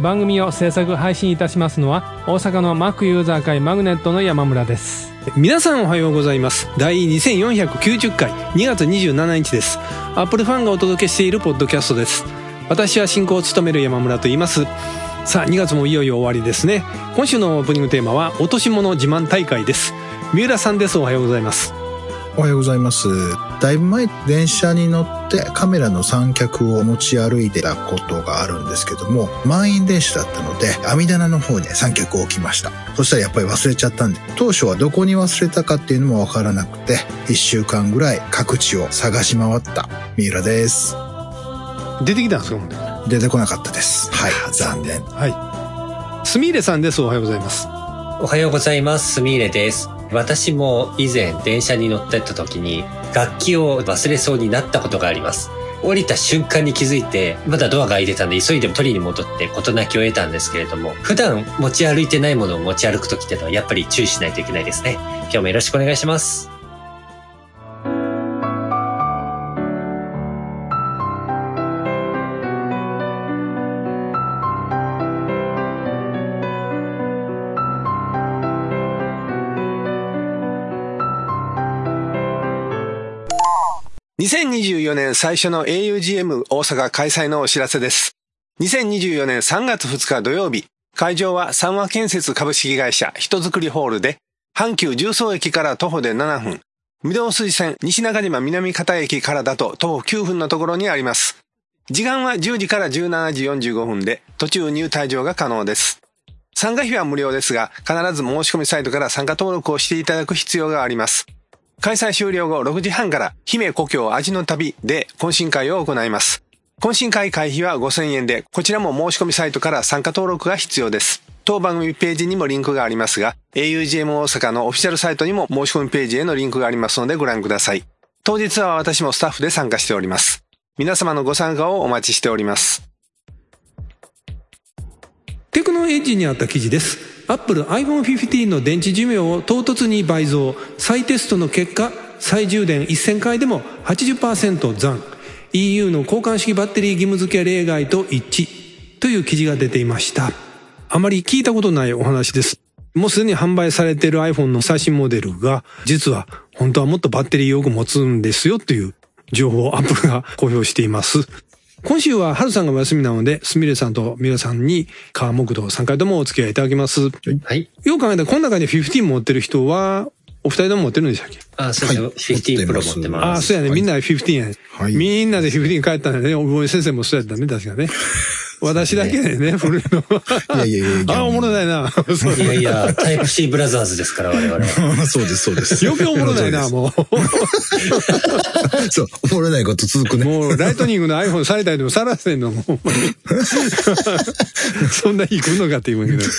番組を制作配信いたしますのは大阪の Mac ユーザー会マグネットの山村です。皆さんおはようございます。第2490回2月27日です。Apple ファンがお届けしているポッドキャストです。私は進行を務める山村と言います。さあ、2月もいよいよ終わりですね。今週のオープニングテーマは、落とし物自慢大会です。三浦さんです。おはようございます。おはようございます。だいぶ前、電車に乗ってカメラの三脚を持ち歩いてたことがあるんですけども、満員電車だったので、網棚の方に三脚を置きました。そしたらやっぱり忘れちゃったんで、当初はどこに忘れたかっていうのもわからなくて、一週間ぐらい各地を探し回った三浦です。出てきたんですか、ほんで？出てこなかったです。はい、残念。はい。すみれさんです。おはようございます。おはようございます。すみれです。私も以前電車に乗ってった時に楽器を忘れそうになったことがあります。降りた瞬間に気づいて、まだドアが開いてたんで急いで取りに戻って事なきを得たんですけれども、普段持ち歩いてないものを持ち歩く時ってのはやっぱり注意しないといけないですね。今日もよろしくお願いします。2024年最初の augm 大阪開催のお知らせです。2024年3月2日土曜日、会場は三和建設株式会社人づくりホールで、阪急重曹駅から徒歩で7分、御堂筋線西中島南方駅からだと徒歩9分のところにあります。時間は10時から17時45分で、途中入退場が可能です。参加費は無料ですが、必ず申し込みサイトから参加登録をしていただく必要があります。開催終了後6時半から、姫故郷味の旅で懇親会を行います。懇親会会費は5000円で、こちらも申し込みサイトから参加登録が必要です。当番組ページにもリンクがありますが、augm 大阪のオフィシャルサイトにも申し込みページへのリンクがありますのでご覧ください。当日は私もスタッフで参加しております。皆様のご参加をお待ちしております。テクノエッジにあった記事です。Apple iPhone 15の電池寿命を唐突に倍増。再テストの結果、再充電1000回でも80%残。EU の交換式バッテリー義務付け例外と一致。という記事が出ていました。あまり聞いたことないお話です。もうすでに販売されている iPhone の最新モデルが、実は本当はもっとバッテリーよく持つんですよっていう情報を Apple が公表しています。今週は春さんがお休みなので、すみれさんとみらさんに、川木道3回ともお付き合いいただきます。よはい。う考えたら、この中に15持ってる人は、お二人とも持ってるんでしたっけ？あ、そうですね。はい15 Pro 持ってます。ああ、そうやね。みんなで15やね。はいみんなで15帰ったんだね。おぼえ先生もそうやったね。確かね。私だけでね、古いの。いやいやいやあ、おもろないな。いやいや、タイプ C ブラザーズですから、我々は。そうです、そうです。余計おもろないな、も そう、おもろないこと続くう。ね。もう、ライトニングの iPhone されたりでもさらせんの、もう。そんな日来るのかって言うんだけど。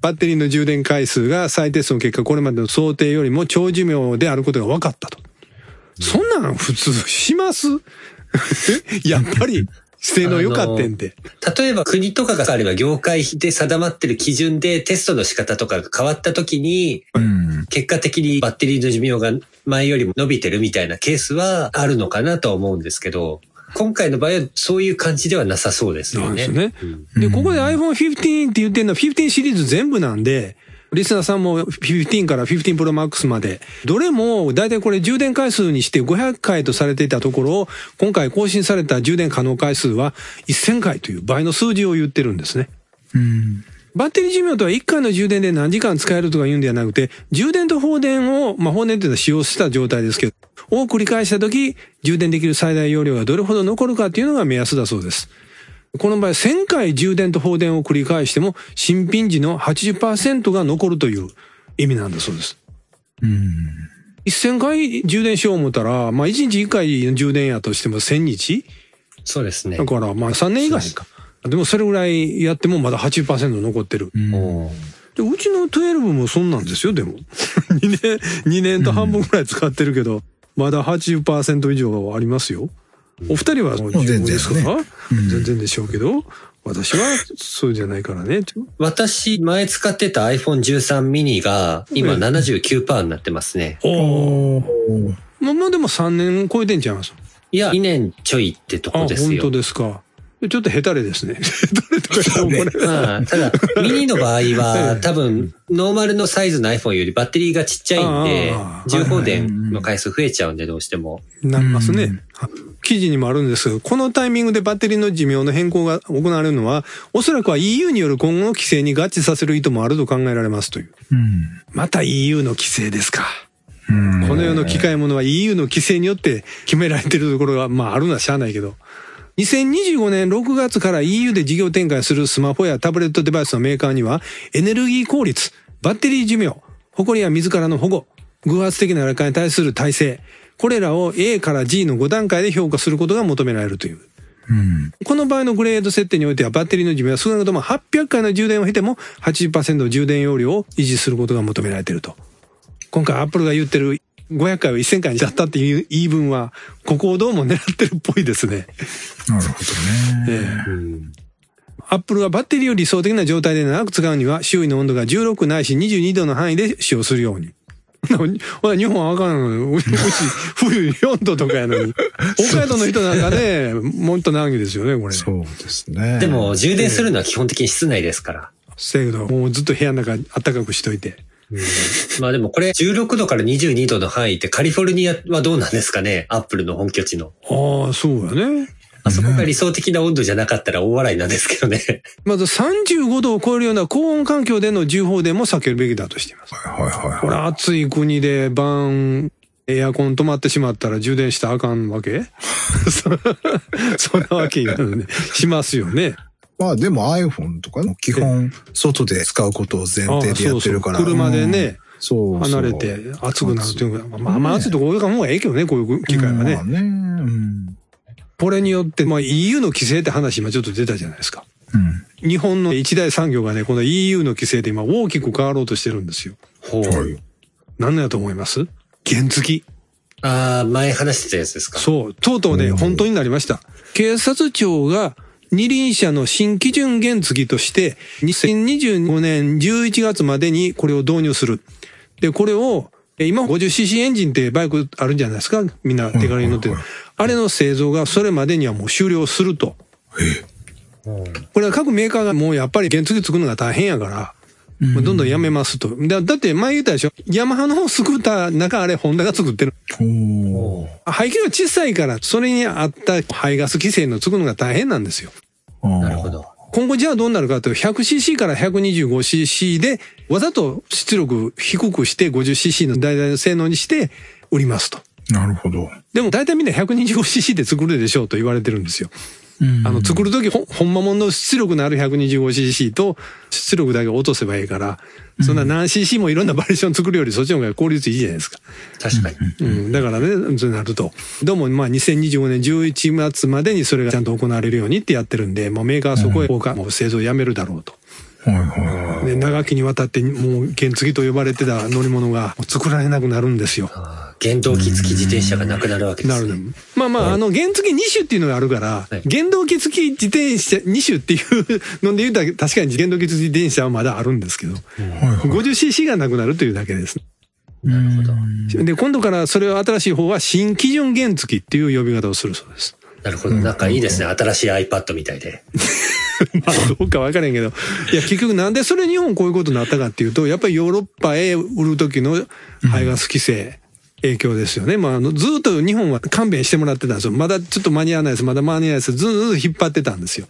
バッテリーの充電回数が再テストの結果、これまでの想定よりも長寿命であることが分かったと。そんなん普通します？やっぱり、性能良かってんで。例えば国とかがあれば業界で定まってる基準でテストの仕方とかが変わった時に、うん。結果的にバッテリーの寿命が前よりも伸びてるみたいなケースはあるのかなとは思うんですけど、今回の場合はそういう感じではなさそうですよね。なんですねうんで、ここで iPhone 15って言ってるのは15シリーズ全部なんで、リスナーさんも15から15 Pro Max まで、どれもだいたいこれ充電回数にして500回とされていたところを、今回更新された充電可能回数は1000回という倍の数字を言ってるんですね。うん。バッテリー寿命とは1回の充電で何時間使えるとか言うんではなくて、充電と放電を、まあ放電っていうのは使用した状態ですけど、を繰り返したとき、充電できる最大容量がどれほど残るかっていうのが目安だそうです。この場合、1000回充電と放電を繰り返しても、新品時の80%が残るという意味なんだそうです。うん。1000回充電しよう思ったら、まあ1日1回の充電やとしても1000日？そうですねだ。からまあ3年以外か。でもそれぐらいやってもまだ80%残ってる。うんでうちの12もそんなんですよ、でも。2年、2年と半分ぐらい使ってるけど、まだ80%以上ありますよ。お二人はもう十分ですか、全然うん全然でしょうけど、私はそうじゃないからね。私、前使ってた iPhone 13 mini が、今うん79%になってますね。おおーまあまあでも3年超えてんちゃいます？いや、2年ちょいってとあ、こですよ本当。ですか。ちょっとヘタレですね。ヘタレとか言ってもこれ。まあ、ただ、ミニの場合は、多分、ノーマルのサイズの iPhone よりバッテリーがちっちゃいんであ、ー充放電の回数増えちゃうんで、どうしても。なりますねうん。記事にもあるんですけど、このタイミングでバッテリーの寿命の変更が行われるのは、おそらくは EU による今後の規制に合致させる意図もあると考えられますという。うんまた EU の規制ですか。うんこの世の機械物は EU の規制によって決められてるところが、まああるのはしゃあないけど。2025年6月から EU で事業展開するスマホやタブレットデバイスのメーカーには、エネルギー効率、バッテリー寿命、埃や水からの保護、偶発的な劣化に対する耐性、これらを A から G の5段階で評価することが求められるという。うんこの場合のグレード設定においてはバッテリーの寿命は少なくとも800回の充電を経ても80%の充電容量を維持することが求められていると。今回アップルが言ってる500回を1000回にしちゃったっていう言い分は、ここをどうも狙ってるっぽいですね。なるほどえね。えうん。アップルはバッテリーを理想的な状態で長く使うには、周囲の温度が16ないし22度の範囲で使用するように。ほら日本はわかんない。うち、冬4度とかやのに。北海道の人なんかね、もっと長いですよね、これ。そうですね。でも、充電するのは基本的に室内ですから。せやけど、もうずっと部屋の中暖かくしといて。まあでもこれ16度から22度の範囲ってカリフォルニアはどうなんですかね？アップルの本拠地の。ああ、そうやね。あそこが理想的な温度じゃなかったら大笑いなんですけどね。まず35度を超えるような高温環境での重放電も避けるべきだとしています。はいはいはいこれ暑い国で晩、エアコン止まってしまったら充電したらあかんわけ？そ そんなわけになるね。しますよね。まあでも iPhone とかの基本外で使うことを前提でやってるから。あそうそう車でね、そうそう離れて暑くなるっていうのが、まあまあ暑いとこ多いからもうええけどね、こういう機会はねまあ。ね。うん。これによって、まあ EU の規制って話今ちょっと出たじゃないですか。うん。日本の一大産業がね、この EU の規制で今大きく変わろうとしてるんですよ。ほう。はい。何だと思います？原付き。ああ、前話してたやつですか。そう。とうとうね、本当になりました。警察庁が二輪車の新基準原付として、2025年11月までにこれを導入する。で、これを、え今 50cc エンジンってバイクあるんじゃないですか？みんな手軽に乗ってるはいはい。あれの製造がそれまでにはもう終了すると。これは各メーカーがもうやっぱり原付作るのが大変やから、もうどんどんやめますと。だだって前言ったでしょ？ヤマハのスクーター中あれホンダが作ってる。排気量小さいから、それに合った排ガス規制の作るのが大変なんですよ。なるほ。ど。今後じゃあどうなるかというと 100cc から 125cc でわざと出力低くして 50cc の大々の性能にして売りますと。なるほど。でも大体みんな 125cc で作るでしょうと言われてるんですよ。あの、作るときほ、ほんまもんの出力のある 125cc と出力だけ落とせばいいから、そんな何 cc もいろんなバリエーション作るよりそっちの方が効率いいじゃないですか。確かに。うん、だからね、そうなると。どうも、まあ、2025年11月までにそれがちゃんと行われるようにってやってるんで、もうメーカーはそこへ交換、もう製造をやめるだろうと。はいはいはい。で、長きにわたって、もう原付と呼ばれてた乗り物が作られなくなるんですよ。原動機付き自転車がなくなるわけでなるすね。ね。まあまあ、あの、原付2種っていうのがあるから、はい原動機付き自転車2種っていうので言うたら、確かに原動機付き自転車はまだあるんですけど、はいはい。50cc がなくなるというだけです。なるほど。で、今度からそれを新しい方は新基準原付っていう呼び方をするそうです。なるほど。なんかいいですね。新しい iPad みたいで。まあ、どうか分からんけど。いや、結局なんでそれ日本こういうことになったかっていうと、やっぱりヨーロッパへ売る時の排ガス規制、影響ですよね。まあ、あの、ずっと日本は勘弁してもらってたんですよ。まだちょっと間に合わないです。まだ間に合わないです。ずーっと引っ張ってたんですよ。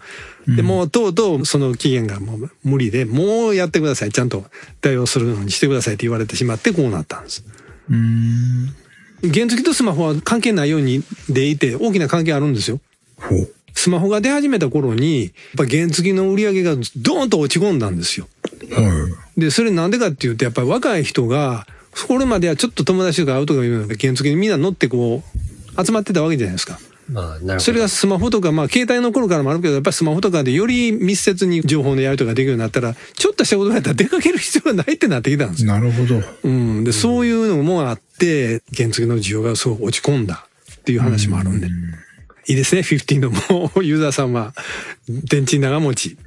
で、もうとうとうその期限がもう無理で、もうやってください。ちゃんと対応するのにしてくださいって言われてしまってこうなったんです。うん。原付とスマホは関係ないようにでいて、大きな関係あるんですよ。スマホが出始めた頃に、やっぱ原付の売り上げがドーンと落ち込んだんですよ。はい。で、それなんでかっていうと、やっぱり若い人が、これまではちょっと友達とか会うとかいうのが原付にみんな乗ってこう、集まってたわけじゃないですか。まあ、なるほど。それがスマホとか、まあ、携帯の頃からもあるけど、やっぱりスマホとかでより密接に情報のやり取りができるようになったら、ちょっとしたことがやったら出かける必要がないってなってきたんですよ。なるほど。うん。で、そういうのもあって、原付の需要がすごく落ち込んだっていう話もあるんで。いいですね、15のもう、ユーザーさんは、電池長持ち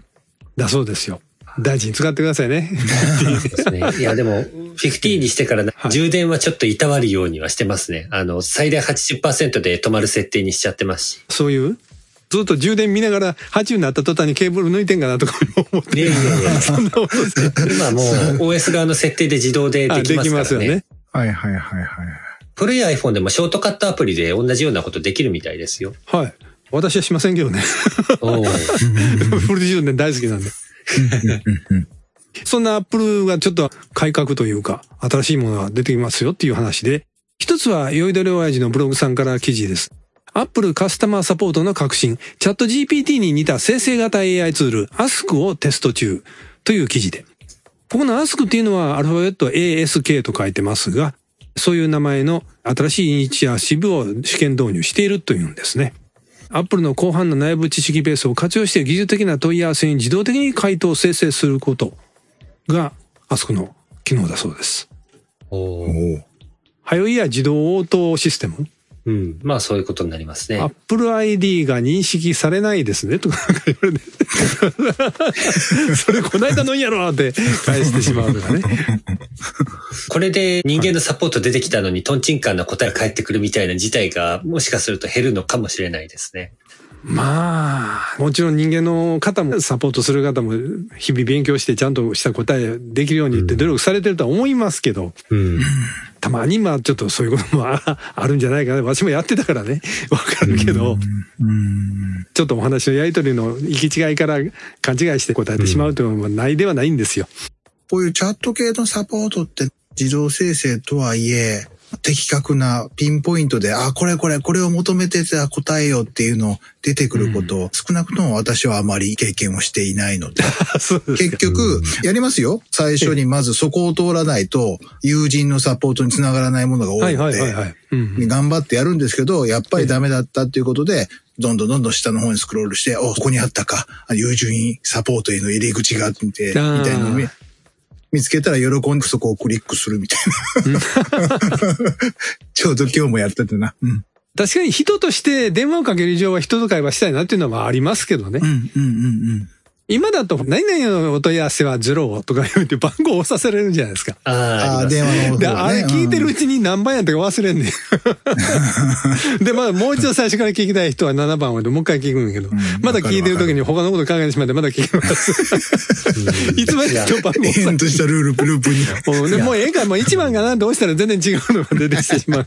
だそうですよ。大事に使ってくださいね。ですね。いや、でも、15にしてから充電はちょっといたわるようにはしてますね。あの、最大80%で止まる設定にしちゃってますし。そういう、ずっと充電見ながら80になった途端にケーブル抜いてんかなとか思って。いやいやいや そんな今もう OS 側の設定で自動でであきますからね。よね。はいはいはいはい。古い iPhone でもショートカットアプリで同じようなことできるみたいですよ。はい。私はしませんけどね。フル充電大好きなんで。そんなアップルがちょっと改革というか、新しいものが出てきますよっていう話で、一つは、酔いどれ親父のブログさんから記事です。アップルカスタマーサポートの革新、チャット GPT に似た生成型 AI ツール、Ask をテスト中という記事で。ここの Ask っていうのはアルファベット ASK と書いてますが、そういう名前の新しいイニシアチブを試験導入しているというんですね。アップルの広範な内部知識ベースを活用して技術的な問い合わせに自動的に回答を生成することが Ask の機能だそうです。おーおお。はよいや自動応答システムうん。まあそういうことになりますね。Apple ID が認識されないですねとか言われて。それこないだのんやろって返してしまうとかね。これで人間のサポート出てきたのにトンチンカンな答えが返ってくるみたいな事態がもしかすると減るのかもしれないですね。まあ、もちろん人間の方もサポートする方も日々勉強してちゃんとした答えできるようにって努力されてるとは思いますけど、うん。たまにまあちょっとそういうこともあ るんじゃないかな。私もやってたからね、わかるけど、ちょっとお話のやりとりの行き違いから勘違いして答えてしまうというのはないではないんですよ。こういうチャット系のサポートって自動生成とはいえ、的確なピンポイントで、あ、これこれ、これを求めてた答えよっていうの出てくることを、少なくとも私はあまり経験をしていないので、です結局、やりますよ。最初にまずそこを通らないと、友人のサポートにつながらないものが多はいいので、頑張ってやるんですけど、やっぱりダメだったっていうことで、どんどんどんどん下の方にスクロールして、お、ここにあったか、友人サポートへの入り口があって、みたいな見見つけたら喜んでそこをクリックするみたいな。ちょうど今日もやっててな。うん。確かに人として電話をかける以上は人と会話したいなっていうのはありますけどねう。ん、うん、うん、うん。今だと何々のお問い合わせはゼロとか言って番号を押させられるんじゃないですか。ああ、電話の方、ね。で、あれ聞いてるうちに何番やったか忘れんねん。で、まあ、もう一度最初から聞きたい人は7番をでもう一回聞くんだけど、まだ聞いてる時に他のこと考えてしまってまだ聞きます。いつまで今日番号永遠としたルール、ループに。もうね、もうええか、もう1番かなって押したら全然違うのが出てきてしまう。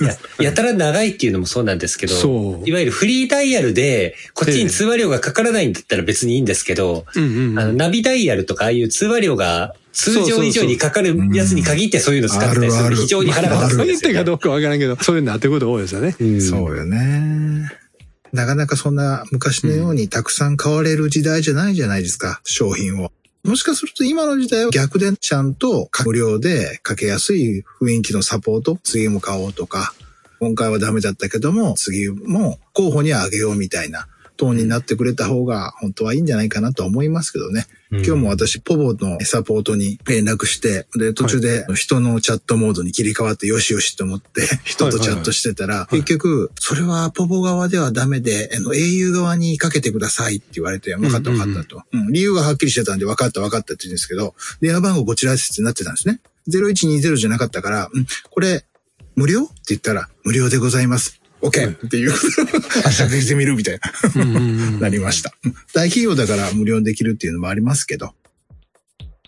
いや、やたら長いっていうのもそうなんですけど、そういわゆるフリーダイヤルで、こっちに通話料がかからないんだったら別にいいんですけど、うんうんあの、ナビダイヤルとかああいう通話料が通常以上にかかるやつに限ってそういうの使ってたりすある非常に腹が立つんそう言ですよ、ね。ってかどうかわからんけど、そういうのあってること多いですよね。うんそうよね。なかなかそんな昔のようにたくさん買われる時代じゃないじゃないですか、商品を。もしかすると今の時代は逆でちゃんと無料でかけやすい雰囲気のサポート、次も買おうとか、今回はダメだったけども、次も候補にあげようみたいなトーンになってくれた方が本当はいいんじゃないかなと思いますけどね。今日も私、ポボのサポートに連絡して、で、途中で人のチャットモードに切り替わってよしよしと思って、人とチャットしてたら、結局、それはポボ側ではダメで、あの、au 側にかけてくださいって言われて、分かった分かったと。うん理由がはっきりしてたんで、分かった分かったって言うんですけど、電話番号こちらですってなってたんですね。0120じゃなかったから、うん、これ、無料？って言ったら、無料でございます。OK! っていう、あ、しゃべしてみるみたいな。なりました。うん大企業だから無料にできるっていうのもありますけど。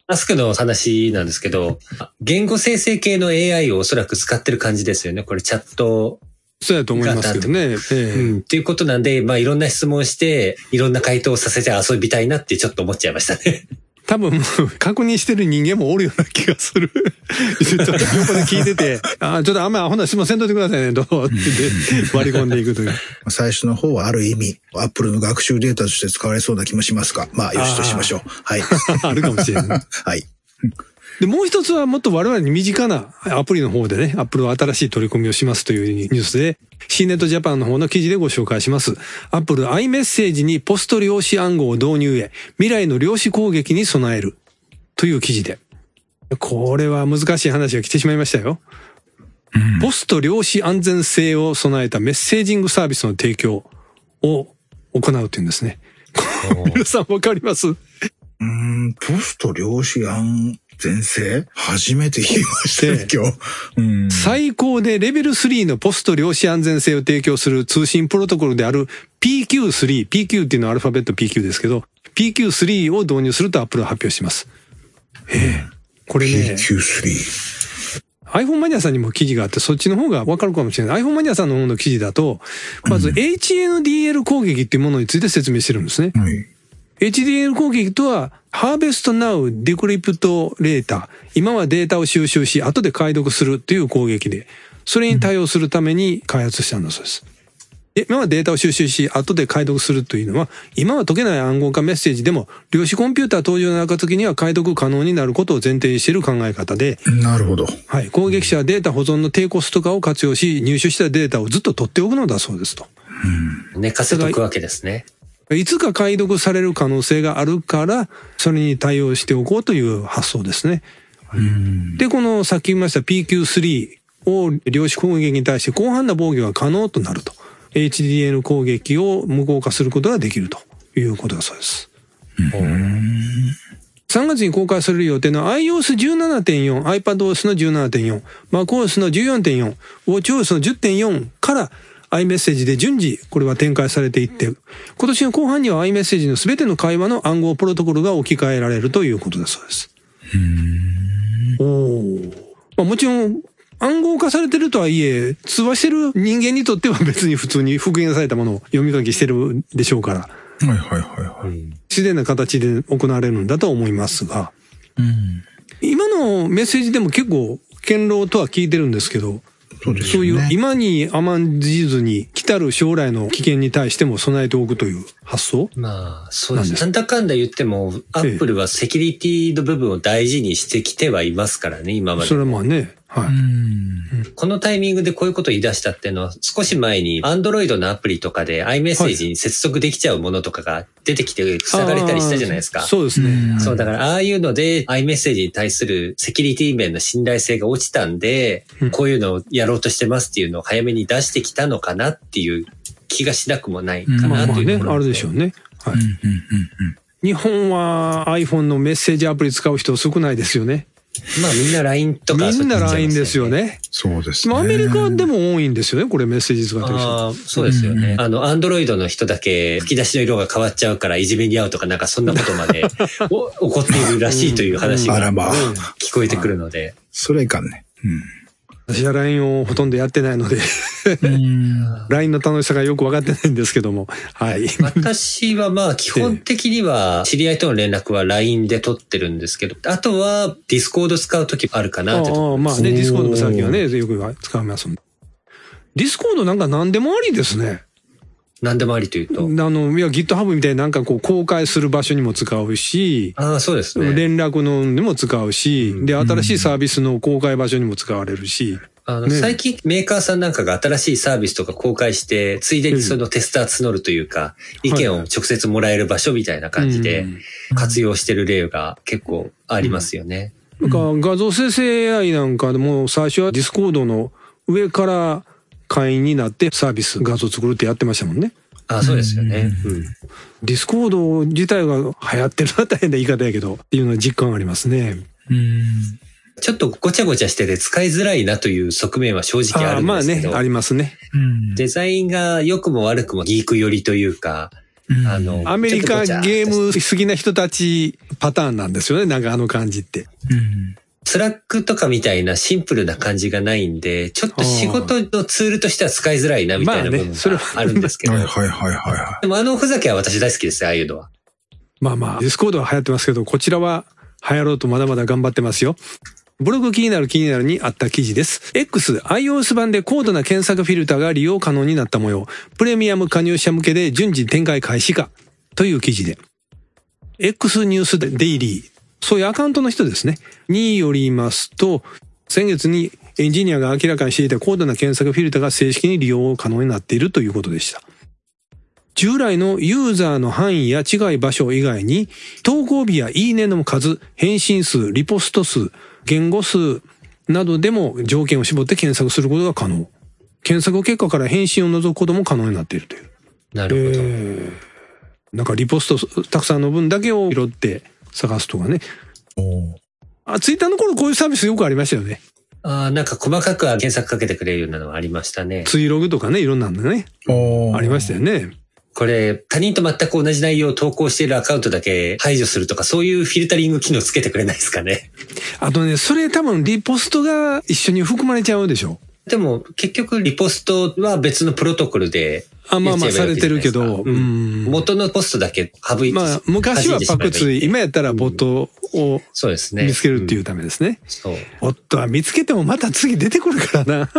アスクの話なんですけど、言語生成系の AI をおそらく使ってる感じですよね。これチャット、そうやと思いますけどね。ええうん、っていうことなんで、まあいろんな質問して、いろんな回答をさせて遊びたいなってちょっと思っちゃいましたね。多分、確認してる人間もおるような気がする。ちょっと横で聞いてて、あちょっとあんまアホな質問せんといてくださいね、どう？って言って割り込んでいくという。最初の方はある意味、アップルの学習データとして使われそうな気もしますが、まあ、よしとしましょう。はい。あるかもしれない。はい。で、もう一つはもっと我々に身近なアプリの方でね、Apple は新しい取り組みをしますというニュースで、C ネットジャパンの方の記事でご紹介します。Apple iMessage にポスト量子暗号を導入へ、未来の量子攻撃に備えるという記事で。これは難しい話が来てしまいましたよ。ポスト量子安全性を備えたメッセージングサービスの提供を行うというんですね。皆さんわかります？うーん、ポスト量子安全性初めて聞きましたよ、今日。うん。最高でレベル3のポスト量子安全性を提供する通信プロトコルである PQ3、PQ っていうのはアルファベット PQ ですけど、PQ3 を導入すると Apple は発表します。ええ。これね、PQ3。iPhone マニアさんにも記事があって、そっちの方がわかるかもしれない。iPhone マニアさんの方の記事だと、まず HNDL 攻撃っていうものについて説明してるんですね。はい。HDL 攻撃とは、Harvest Now Decrypt Later。今はデータを収集し、後で解読するっていう攻撃で、それに対応するために開発したんだそうです。で今はデータを収集し、後で解読するというのは、今は解けない暗号化メッセージでも、量子コンピューター登場の暁には解読可能になることを前提にしている考え方で、なるほど。はい、攻撃者はデータ保存の低コスト化を活用し、入手したデータをずっと取っておくのだそうですと。寝かせとくわけですね。いつか解読される可能性があるから、それに対応しておこうという発想ですね。で、このさっき言いました PQ3 を量子攻撃に対して広範な防御が可能となると。HDN 攻撃を無効化することができるということだそうです。3月に公開される予定の iOS17.4、iPadOS の17.4、MacOS の14.4、WatchOS の10.4から iMessage で順次これは展開されていって、今年の後半には iMessage の全ての会話の暗号プロトコルが置き換えられるということだそうです。おーまあ、もちろん暗号化されてるとはいえ、通話してる人間にとっては別に普通に復元されたものを読み書きしてるでしょうから、はいはいはいはい。自然な形で行われるんだと思いますが、うん。今のメッセージでも結構堅牢とは聞いてるんですけど、そうですそういう。今に甘んじずに来たる将来の危険に対しても備えておくという発想？まあ、そうです。なんだかんだ言っても、アップルはセキュリティの部分を大事にしてきてはいますからね、今までそ。れはまあね、はい。うん。このタイミングでこういうことを言い出したっていうのは、少し前に Android のアプリとかで iMessage に接続できちゃうものとかが出てきて塞がれたりしたじゃないですか。そうですね。うんそう、だから、ああいうので、iMessage に対するセキュリティ面の信頼性が落ちたんで、うんこういうのをやろうとしてますっていうのを早めに出してきたのかなっていう気がしなくもないかまあまあね、なというところあるでしょうね。はい。うんうんうん日本は iPhone のメッセージアプリ使う人少ないですよね。まあみんな LINE とかみんな LINE ですよ。ね。そうですね。まあアメリカでも多いんですよね、これメッセージ使ってる人。ああ、そうですよね。うんあの、アンドロイドの人だけ吹き出しの色が変わっちゃうからいじめに遭うとかなんかそんなことまで お起こっているらしいという話があらまあ。聞こえてくるので。それいかんね。私は LINE をほとんどやってないので、うん。LINE の楽しさがよく分かってないんですけども。はい。私はまあ基本的には知り合いとの連絡は LINE で取ってるんですけど、あとは Discord 使うときあるかなってああまあね、 Discord も最近はね、よく使いますもん。 Discord なんか何でもありですね。何でもありというと。あの、いや、GitHub みたいになんかこう公開する場所にも使うし、ああ、そうですね。連絡のにも使うし、で、新しいサービスの公開場所にも使われるし、あの、ね。最近メーカーさんなんかが新しいサービスとか公開して、ついでにそのテスター募るというか、意見を直接もらえる場所みたいな感じでうん。活用してる例が結構ありますよね。なんか画像生成 AI なんかでも最初は Discord の上から会員になってサービス画像作るってやってましたもんね。ああ、そうですよね。うん。 Discord 自体が流行ってるのは大変な言い方やけど、っていうのは実感ありますね。うん。ちょっとごちゃごちゃしてて使いづらいなという側面は正直あああまあるんですけど、、ねありますね。うん。デザインが良くも悪くもギーク寄りというか、あの、アメリカゲーム好きな人たちパターンなんですよね。なんかあの感じって。うん。 Slack とかみたいなシンプルな感じがないんで、ちょっと仕事のツールとしては使いづらいなみたいな部分があるんですけど。はいはいはいはいはでもあのふざけは私大好きですよ、ああいうのは。まあまあ、 Discord は流行ってますけど、こちらは流行ろうとまだまだ頑張ってますよ。ブログ気になる気になるにあった記事です。X、iOS 版で高度な検索フィルターが利用可能になった模様。プレミアム加入者向けで順次展開開始か。という記事で。X ニュースデイリーそういうアカウントの人ですね。によりますと、先月にエンジニアが明らかにしていた高度な検索フィルターが正式に利用可能になっているということでした。従来のユーザーの範囲や違い場所以外に、投稿日やいいねの数、返信数、リポスト数、言語数などでも条件を絞って検索することが可能。検索結果から返信を除くことも可能になっているという。なるほど。えーなんかリポストたくさんの分だけを拾って探すとかね。おあ、ツイッターの頃こういうサービスよくありましたよね。ああ、なんか細かくは検索かけてくれるようなのはありましたね。ツイログとかね、いろんなのね。おありましたよね。これ、他人と全く同じ内容を投稿しているアカウントだけ排除するとか、そういうフィルタリング機能つけてくれないですかね。あとね、それ多分リポストが一緒に含まれちゃうでしょ。でも、結局、リポストは別のプロトコルであ、まあまあされてるけど。ううんん。元のポストだけ省いて。まあ、昔はパクツイ、今やったらボットをそうですね。見つけるっていううんためですね。そう。ボットは見つけてもまた次出てくるからな。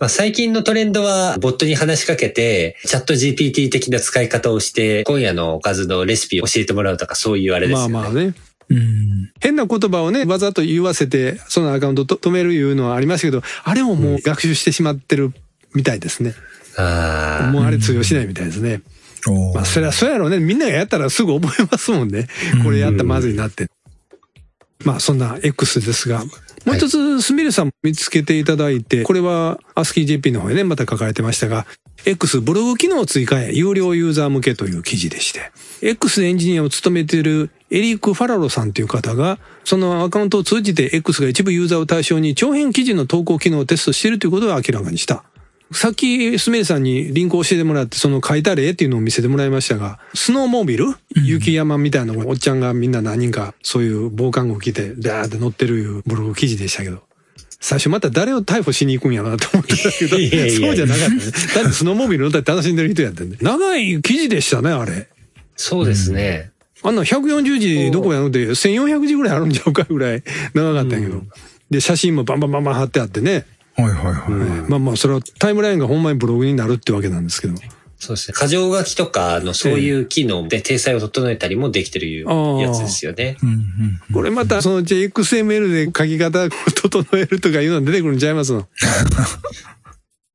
まあ、最近のトレンドは、ボットに話しかけて、チャット GPT 的な使い方をして、今夜のおかずのレシピを教えてもらうとか、そういうあれですよね。まあまあね。うん。変な言葉をね、わざと言わせて、そのアカウントと止めるいうのはありましたけど、あれももう学習してしまってるみたいですね。あもうあれ通用しないみたいですね。おまあ、それはそうやろうね。みんながやったらすぐ覚えますもんね。これやったらまずいなって。まあ、そんな X ですが、もう一つ、すみれさん見つけていただいて、これは ASCIIJP の方でね、また書かれてましたが、X ブログ機能追加へ有料ユーザー向けという記事でして、X でエンジニアを務めているエリック・ファラロさんという方が、そのアカウントを通じて X が一部ユーザーを対象に長編記事の投稿機能をテストしているということを明らかにした。さっき、スメイさんにリンクを教えてもらって、その書いた例っていうのを見せてもらいましたが、スノーモービル、雪山みたいなおっちゃんがみんな何人か、そういう防寒具着て、ダーって乗ってるいうブログ記事でしたけど、最初また誰を逮捕しに行くんやなと思ってたけど、いやいやいやそうじゃなかったね。だってスノーモービル乗ったら楽しんでる人やったんで。長い記事でしたね、あれ。そうですね。あんな140字どこやのって1400字ぐらいあるんちゃうかぐらい長かったんやけど。で、写真もバンバンバンバン貼ってあってね。はいはいはい。まあまあ、それはタイムラインがほんまにブログになるってわけなんですけど。そうですね。過剰書きとかのそういう機能で体裁を整えたりもできてるやつですよね。うんうんこれまたそのうち XML で書き方を整えるとかいうの出てくるんちゃいますの？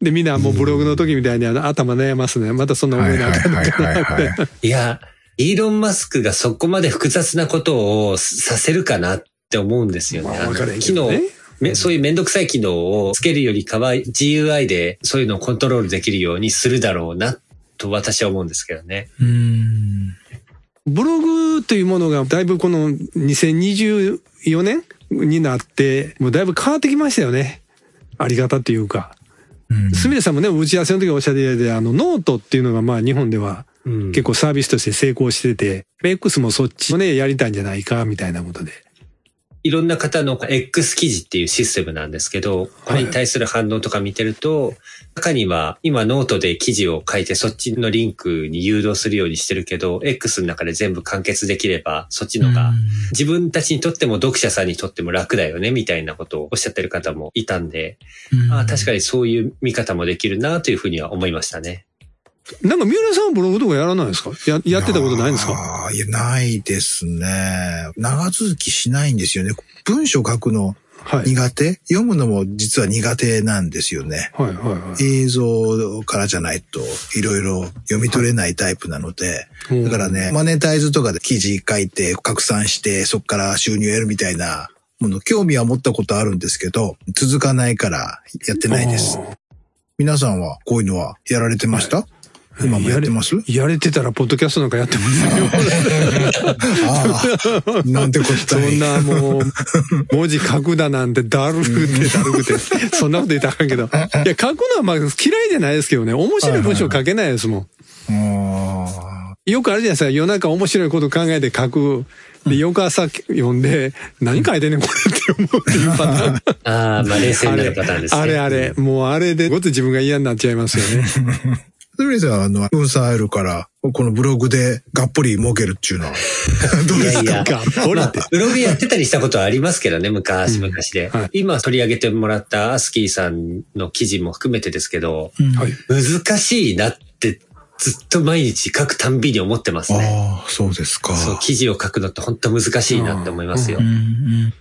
で、みんなもうブログの時みたいにあの頭悩ますね。またそんな思いいはいあかって。はいや、イーロン・マスクがそこまで複雑なことをさせるかなって思うんですよね。まあわからへんけ機能そういうめんどくさい機能をつけるよりかは GUI でそういうのをコントロールできるようにするだろうなと私は思うんですけどね。うん。ブログというものがだいぶこの2024年になって、もうだいぶ変わってきましたよね。あり方っていうか。うんすみれさんもね、打ち合わせの時おっしゃってあの、ノートっていうのがまあ日本ではうん結構サービスとして成功してて、X もそっちをね、やりたいんじゃないか、みたいなことで。いろんな方の X 記事っていうシステムなんですけど、これに対する反応とか見てると、中には今ノートで記事を書いてそっちのリンクに誘導するようにしてるけど、X の中で全部完結できれば、そっちのが自分たちにとっても読者さんにとっても楽だよね、みたいなことをおっしゃってる方もいたんで、あ確かにそういう見方もできるなというふうには思いましたね。なんか三浦さんはブログとかやらないですか？や、やってたことないんですか？ああ、いや、ないですね。長続きしないんですよね。文章書くのはい。苦手？読むのも実は苦手なんですよね。はいはいはい。映像からじゃないといろいろ読み取れないタイプなので、うんだからね、マネタイズとかで記事書いて拡散してそこから収入を得るみたいなもの、興味は持ったことあるんですけど、続かないからやってないです。皆さんはこういうのはやられてました、今もやってます？やれてたら、ポッドキャストなんかやってますよ。ああ、なんてこったい。そんなもう、文字書くだなんてだるくてだるくて、そんなこと言ったらあかんけど。いや、書くのはまあ嫌いじゃないですけどね、面白い文章書けないですもあん。よくあるじゃないですか、夜中面白いこと考えて書く。で、翌朝読んで、何書いてんねんこれって思うっていうパターン。ああ、まあ冷静になるパターンですね。あれあれ、もうあれで、ごつ自分が嫌になっちゃいますよね。あ。それじゃあ、あの、分散入るから、このブログでがっぽり儲けるっていうのは、どうですか？いやいや、がっぽりまあ。ブログやってたりしたことはありますけどね、昔々で。はい今取り上げてもらったアスキーさんの記事も含めてですけど、うんはい。難しいなってずっと毎日書くたんびに思ってますね。ああ、そうですか。そう、記事を書くのって本当難しいなって思いますようん。うん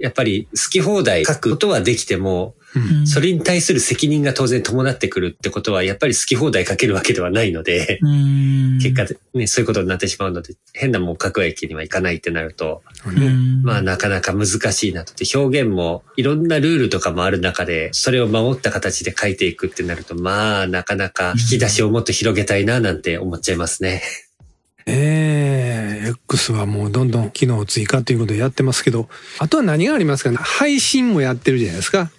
やっぱり好き放題書くことはできても、うんそれに対する責任が当然伴ってくるってことは、やっぱり好き放題書けるわけではないので、うん結果でね、そういうことになってしまうので、変なもん書くわけにはいかないってなると、うんまあなかなか難しいなと。で表現もいろんなルールとかもある中で、それを守った形で書いていくってなると、まあなかなか引き出しをもっと広げたいななんて思っちゃいますね。ええ X はもうどんどん機能追加ということでやってますけど、あとは何がありますかね？配信もやってるじゃないですか。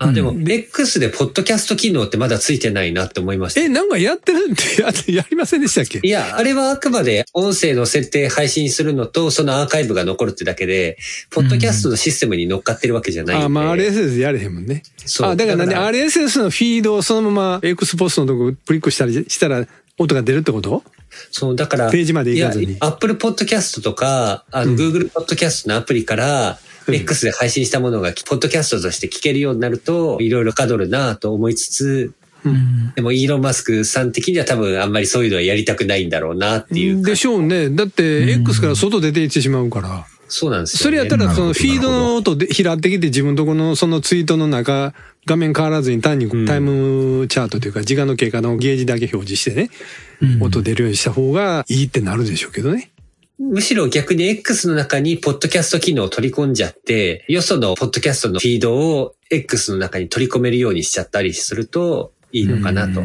あ、でも、X でポッドキャスト機能ってまだついてないなって思いました。え、なんかやってるってややりませんでしたっけ？いや、あれはあくまで音声の設定配信するのと、そのアーカイブが残るってだけで、ポッドキャストのシステムに乗っかってるわけじゃないんで。あ、まあ RSS やれへんもんね。そうあ、だから何 ?RSS のフィードをそのまま X ポストのとこクリックしたりしたら音が出るってこと？そう、だから、ページまで行かずに Apple Podcast とか、あの、うん Google Podcast のアプリから、うん X で配信したものが、ポッドキャストとして聞けるようになると、いろいろかどるなと思いつつ、うんでも、イーロン・マスクさん的には多分あんまりそういうのはやりたくないんだろうなっていう。でしょうね。だって、X から外出て行ってしまうから。そうなんですよ、ね。それやったら、そのフィードの音で拾ってきて自分とこのそのツイートの中、画面変わらずに単にタイムチャートというか、時間の経過のゲージだけ表示してね、うん音出るようにした方がいいってなるでしょうけどね。むしろ逆に X の中にポッドキャスト機能を取り込んじゃって、よそのポッドキャストのフィードを X の中に取り込めるようにしちゃったりするといいのかなと。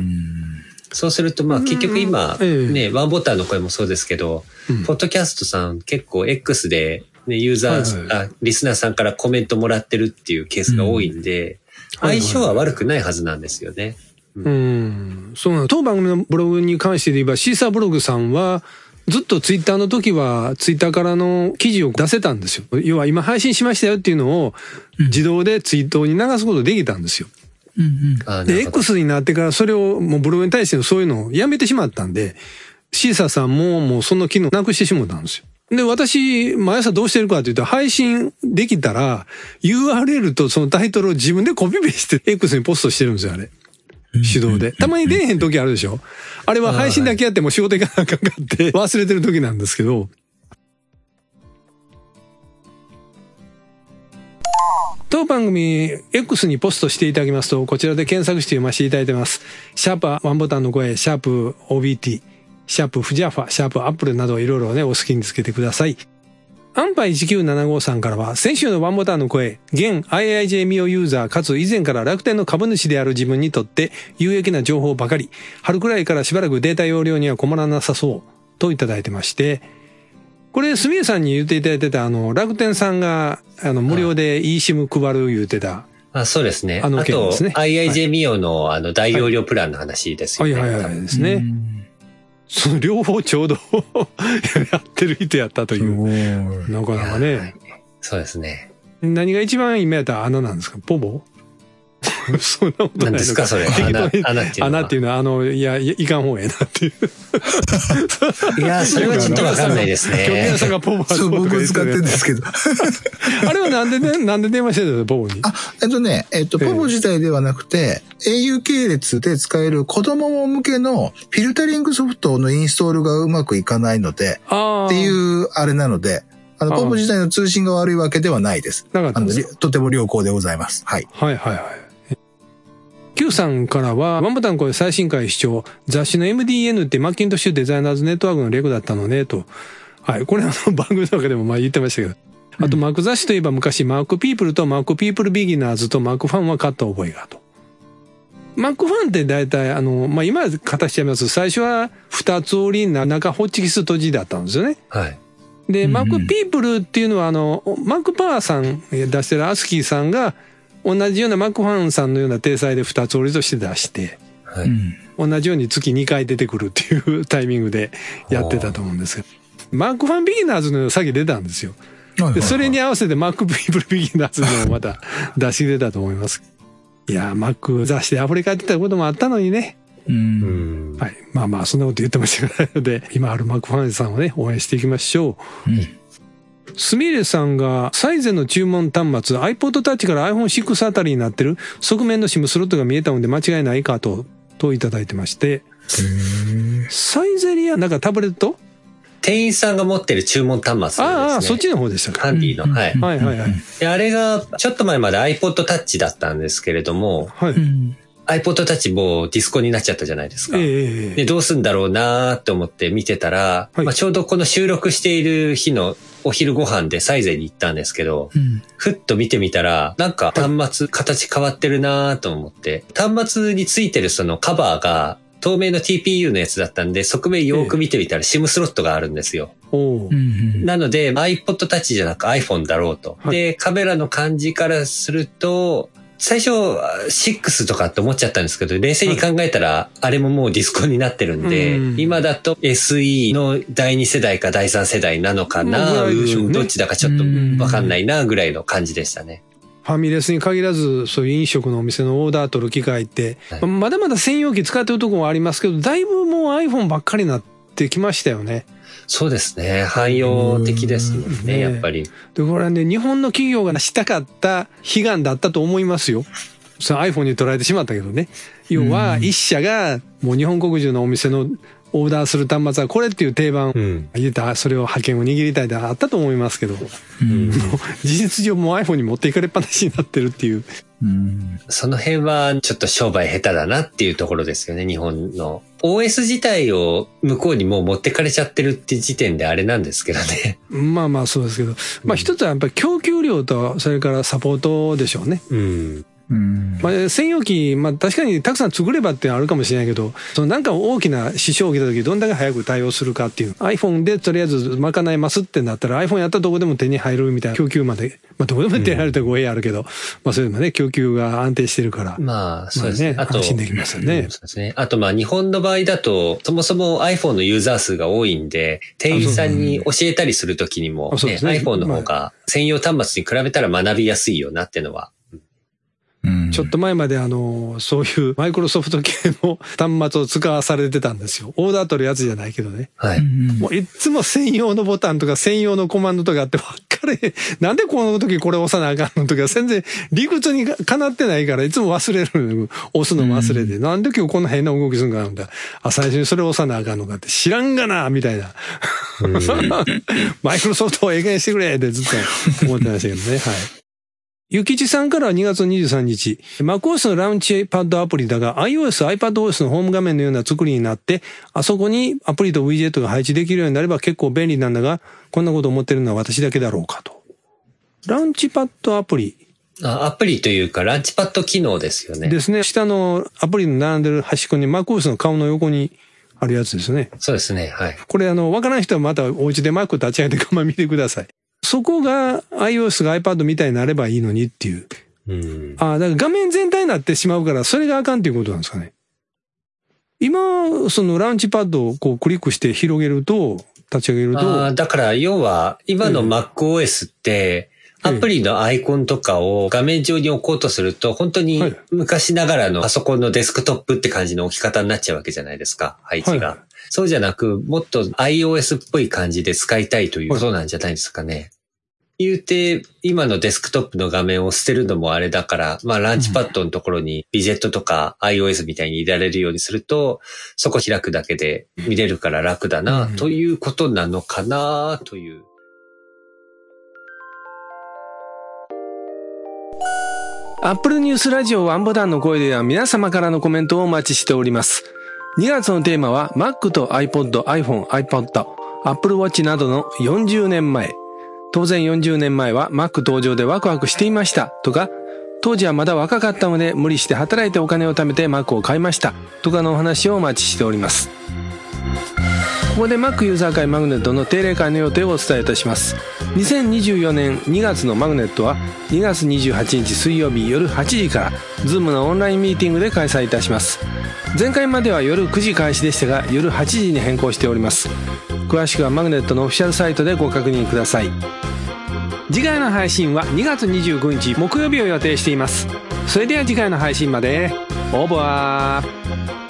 そうするとまあ結局今ええね、ワンボタンの声もそうですけど、うんポッドキャストさん結構 X でね、ユーザー、はいあ、リスナーさんからコメントもらってるっていうケースが多いんで、はいはい相性は悪くないはずなんですよね。うん。そうなの。当番組のブログに関してで言えば、シーサーブログさんは、ずっとツイッターの時は、ツイッターからの記事を出せたんですよ。要は今配信しましたよっていうのを、自動でツイートに流すことできたんですよ。うんで、あなるほど X になってからそれをもうブログに対してのそういうのをやめてしまったんで、シーサーさんももうその機能なくしてしまったんですよ。で、私、毎朝どうしてるかというと、配信できたら、URL とそのタイトルを自分でコピペして X にポストしてるんですよ、あれ。手動で。たまに出えへん時あるでしょあれは配信だけやっても仕事行かなあかんかって 忘れてる時なんですけど、当番組 X にポストしていただきますと、こちらで検索して読ませていただいてます。シャープワンボタンの声、シャープ OBT、シャープフジャファ、シャープアップルなどいろいろね、お好きにつけてください。アンパイ1975さんからは、先週のワンボタンの声、現 IIJ ミオユーザーかつ以前から楽天の株主である自分にとって有益な情報ばかり、春くらいからしばらくデータ容量には困らなさそう、といただいてまして、これ、すみれさんに言っていただいてた、あの、楽天さんが、あの、無料で eSIM 配る言うてた。あそうですね。あの件ですね IIJ ミオのあの大容量プランの話ですよね。はいはいはいですね。その両方ちょうど やってる人やったとすいう。なかなかはね。いそうですね。何が一番今やったら穴なんですか？ポボ？そんなことないの何ですかそれ？穴穴っていうのは穴っていうのは、あの、いや、いかん方がええなっていう。いや、それはちょっとわかんないです今日ね皆。さんがポボそう、僕使ってるんですけど。あれはなんでね、なんで電話してたのポボに？あ、えっとね、えっと、ええポボ自体ではなくて、au 系列で使える子供向けのフィルタリングソフトのインストールがうまくいかないので、ああ。っていうあれなので、あの、 povo 自体の通信が悪いわけではないです。あの、なかったんですりとても良好でございます。はい。はいはいはい。Q さんからは、ワンボタンこれ最新回視聴、雑誌の MDN ってマッキントッシュデザイナーズネットワークの略語だったのね、と。はい。これあの番組の中でもまあ言ってましたけど。あと、マック雑誌といえば昔、マックピープルとマックピープルビギナーズとマックファンは買った覚えがと。マックファンって大体、あの、まあ、今は形しちゃいます。最初は二つ折りな中ホッチキス綴じだったんですよね。はい。で、うんうんマックピープルっていうのは、あの、マックパワーさんえー出してるアスキーさんが、同じようなマックファンさんのような体裁で二つ折りとして出して、はい。うん。同じように月2回出てくるっていうタイミングでやってたと思うんですが、マックファンビギナーズの先出たんですよ。で、それに合わせてマック ピープルビギナーズのもまた出し出たと思います。いやー、マック雑誌でアフリカやってたこともあったのにね。う。うんん。はい。まあまあ、そんなこと言ってましたからの で、今あるマックファンさんをね、応援していきましょう。うんすみれさんがサイゼの注文端末 iPod Touch から iPhone6 あたりになってる側面の SIM スロットが見えたので間違いないかと、といただいてまして、サイゼリアなんかタブレット？店員さんが持ってる注文端末ですね。ああ、そっちの方でしたか。ハンディの。はい。はいはいはい。で、あれが、ちょっと前まで iPod Touch だったんですけれども、はい。うん iPod Touch もうディスコになっちゃったじゃないですか。ええで、どうすんだろうなーって思って見てたら、はい。まあ、ちょうどこの収録している日のお昼ご飯でサイゼに行ったんですけど、うん。ふっと見てみたら、なんか端末形変わってるなーと思って、端末についてるそのカバーが透明の TPU のやつだったんで、側面よーく見てみたら SIM スロットがあるんですよ。なので iPod Touch じゃなく iPhone だろうと。はい。で、カメラの感じからすると、最初、6とかって思っちゃったんですけど、冷静に考えたら、あれももうディスコになってるんで、うん。今だと SE の第2世代か第3世代なのかまな、ねうんどっちだかちょっとわかんないな、ぐらいの感じでしたね。ファミレスに限らず、そういう飲食のお店のオーダー取る機会って、はい。まだまだ専用機使ってるところもありますけど、だいぶもう iPhone ばっかりになってきましたよね。そうですね。汎用的ですもんうんね、やっぱり。で、これはね、日本の企業がしたかった悲願だったと思いますよ。その iPhone に捉えてしまったけどね。要は、一社がもう日本国中のお店のオーダーする端末はこれっていう定番、うん。言ったらそれを派遣を握りたいであったと思いますけど、うん事実上もう iPhone に持っていかれっぱなしになってるっていう。うんその辺はちょっと商売下手だなっていうところですよね、日本の。OS 自体を向こうにもう持ってかれちゃってるって時点であれなんですけどね。まあまあそうですけど、まあ一つはやっぱり供給量と、それからサポートでしょうね。うん。うんまあ専用機、まあ確かにたくさん作ればってあるかもしれないけど、そのなんか大きな支障を受けた時どんだけ早く対応するかっていう。iPhone でとりあえず賄えますってなったら iPhone やったらどこでも手に入るみたいな供給まで、まあどこでも手に入るって語弊あるけど、まあそれでもね、供給が安定してるから。まあ、そうですね。まあね安心できますよねうんそうですね。あと、まあ、日本の場合だと、そもそも iPhone のユーザー数が多いんで、店員さんに教えたりするときにも、ねね iPhone の方が専用端末に比べたら学びやすいよなっていうのは。うんちょっと前まであの、そういう マイクロソフト系の 端末を使わされてたんですよ。オーダー取るやつじゃないけどね。はい。うんもういっつも専用のボタンとか専用のコマンドとかあってばっかり、なんでこの時これ押さなあかんのとか全然理屈にかなってないからいつも忘れる。押すのも忘れて。なんで今日こんな変な動きするんかなんだ。あ、最初にそれ押さなあかんのかって知らんがなみたいな。マイクロソフトをええ加減してくれってずっと思ってましたけどね。はい。ゆきちさんからは2月23日、MacOS のラウンチパッドアプリだが iOS、iPadOS のホーム画面のような作りになって、あそこにアプリと w ィジェットが配置できるようになれば結構便利なんだが、こんなこと思ってるのは私だけだろうかと。ラウンチパッドアプリあアプリというか、ランチパッド機能ですよね。ですね。下のアプリの並んでる端っこに MacOS の顔の横にあるやつですね。そうですね。はい。これあの、わからない人はまたお家で Mac 立ち上げて看板見てください。そこが iOS が iPad みたいになればいいのにっていう。うん。ああ、だから画面全体になってしまうから、それがあかんっていうことなんですかね。今、そのラウンチパッドをこうクリックして広げると、立ち上げるあと、ーだから、要は、今の MacOS って、ええアプリのアイコンとかを画面上に置こうとすると、本当にはい昔ながらのパソコンのデスクトップって感じの置き方になっちゃうわけじゃないですか、配置が。はいそうじゃなく、もっと iOS っぽい感じで使いたいということなんじゃないですかね。言うて、今のデスクトップの画面を捨てるのもあれだから、まあランチパッドのところにビジェットとか iOS みたいに入れられるようにすると、そこ開くだけで見れるから楽だな、うんということなのかな、という。アップルニュースラジオワンボタンの声では皆様からのコメントをお待ちしております。2月のテーマは Mac と iPod、iPhone、iPod、Apple Watch などの40年前。当然40年前は Mac 登場でワクワクしていましたとか、当時はまだ若かったので無理して働いてお金を貯めて Mac を買いましたとかのお話をお待ちしております。ここで Mac ユーザー会マグネットの定例会の予定をお伝えいたします。2024年2月のマグネットは2月28日水曜日夜8時から Zoom のオンラインミーティングで開催いたします。前回までは夜9時開始でしたが夜8時に変更しております。詳しくはマグネットのオフィシャルサイトでご確認ください。次回の配信は2月29日木曜日を予定しています。それでは次回の配信まで。オーバー